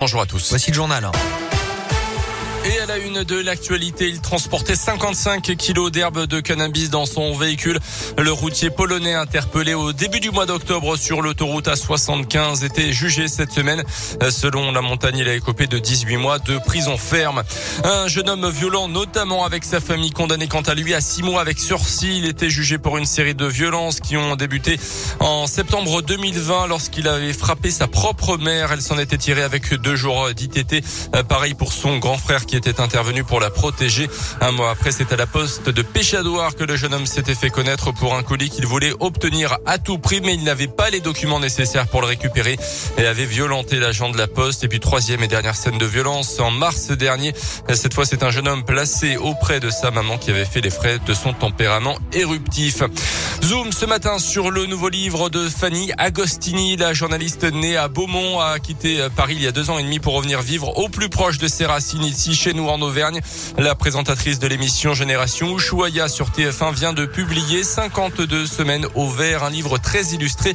Bonjour à tous. Voici le journal. Et à la une de l'actualité, il transportait 55 kilos d'herbe de cannabis dans son véhicule. Le routier polonais interpellé au début du mois d'octobre sur l'autoroute A75 était jugé cette semaine. Selon la montagne, il a écopé de 18 mois de prison ferme. Un jeune homme violent, notamment avec sa famille, condamné quant à lui à 6 mois avec sursis. Il était jugé pour une série de violences qui ont débuté en septembre 2020 lorsqu'il avait frappé sa propre mère. Elle s'en était tirée avec deux jours d'ITT. Pareil pour son grand frère qui était intervenu pour la protéger. Un mois après, c'est à la poste de Péchadoir que le jeune homme s'était fait connaître pour un colis qu'il voulait obtenir à tout prix, mais il n'avait pas les documents nécessaires pour le récupérer et avait violenté l'agent de la poste. Et puis troisième et dernière scène de violence en mars dernier. Cette fois, c'est un jeune homme placé auprès de sa maman qui avait fait les frais de son tempérament éruptif. Zoom ce matin sur le nouveau livre de Fanny Agostini, la journaliste née à Beaumont, a quitté Paris il y a deux ans et demi pour revenir vivre au plus proche de ses racines ici chez nous en Auvergne. La présentatrice de l'émission Génération Ushuaïa sur TF1 vient de publier 52 semaines au vert, un livre très illustré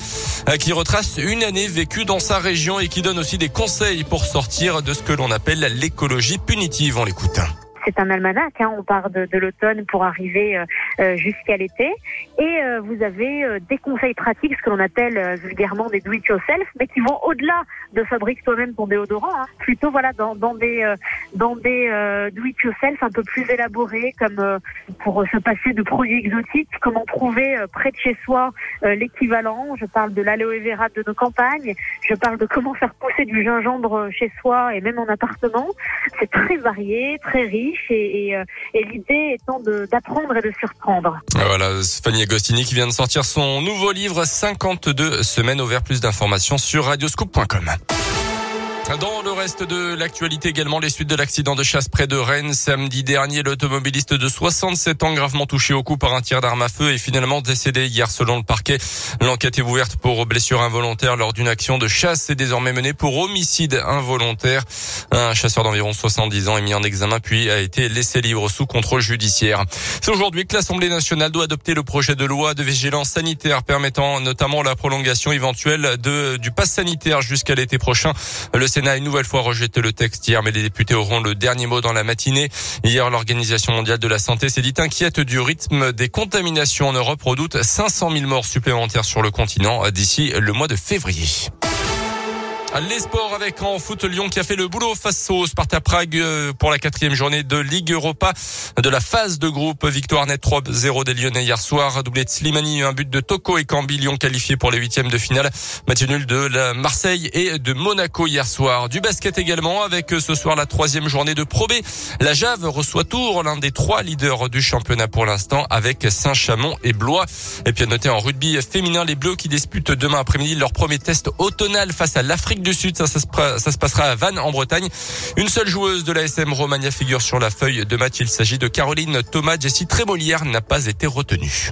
euh, qui retrace une année vécue dans sa région et qui donne aussi des conseils pour sortir de ce que l'on appelle l'écologie punitive. On l'écoute c'est un almanach. Hein. On part de, de l'automne pour arriver euh, euh jusqu'à l'été. Et euh, vous avez euh, des conseils pratiques, ce que l'on appelle vulgairement des do-it-yourself, mais qui vont au-delà de fabrique toi-même ton déodorant. Hein. Plutôt voilà dans, dans des dans des do-it-yourself un peu plus élaborés, comme pour se passer de produits exotiques, comment trouver près de chez soi l'équivalent. Je parle de l'aloe vera de nos campagnes. Je parle de comment faire pousser du gingembre chez soi et même en appartement. C'est très varié, très riche et, euh, et, l'idée étant d'apprendre et de surprendre. Voilà, Fanny Agostini qui vient de sortir son nouveau livre 52 semaines au vert. Plus d'informations sur radioscoop.com. Dans le reste de l'actualité également, les suites de l'accident de chasse près de Rennes samedi dernier, l'automobiliste de 67 ans gravement touché au cou par un tir d'arme à feu est finalement décédé hier selon le parquet. L'enquête est ouverte pour blessure involontaire lors d'une action de chasse et désormais menée pour homicide involontaire. Un chasseur d'environ 70 ans est mis en examen puis a été laissé libre sous contrôle judiciaire. C'est aujourd'hui que l'Assemblée nationale doit adopter le projet de loi de vigilance sanitaire permettant notamment la prolongation éventuelle de, du pass sanitaire jusqu'à l'été prochain. Le Sénat a une nouvelle fois rejeté le texte hier, mais les députés auront le dernier mot dans la matinée. Hier, l'Organisation mondiale de la santé s'est dit inquiète du rythme des contaminations en Europe, redoute 500 000 morts supplémentaires sur le continent d'ici le mois de février. Les sports avec en foot Lyon qui a fait le boulot face au Sparta Prague euh, pour la quatrième journée de Ligue Europa de la phase de groupe. Victoire nette 3-0 des Lyonnais hier soir. Doublé de Slimani, un but de Toko et Cambi Lyon qualifié pour les huitièmes de finale. Match nul de Marseille et de Monaco hier soir. Du basket également avec euh, ce soir la troisième journée de Pro B. La Jave reçoit Tours, l'un des trois leaders du championnat pour l'instant avec Saint-Chamond et Blois. Et puis à noter en rugby féminin les Bleus qui disputent demain après-midi leur premier test automnal face à l'Afrique du Sud. Ça, se, passera à Vannes en Bretagne. Une seule joueuse de la SM Romagna figure sur la feuille de match. Il s'agit de Caroline Thomas. Jessie Trémolière n'a pas été retenue.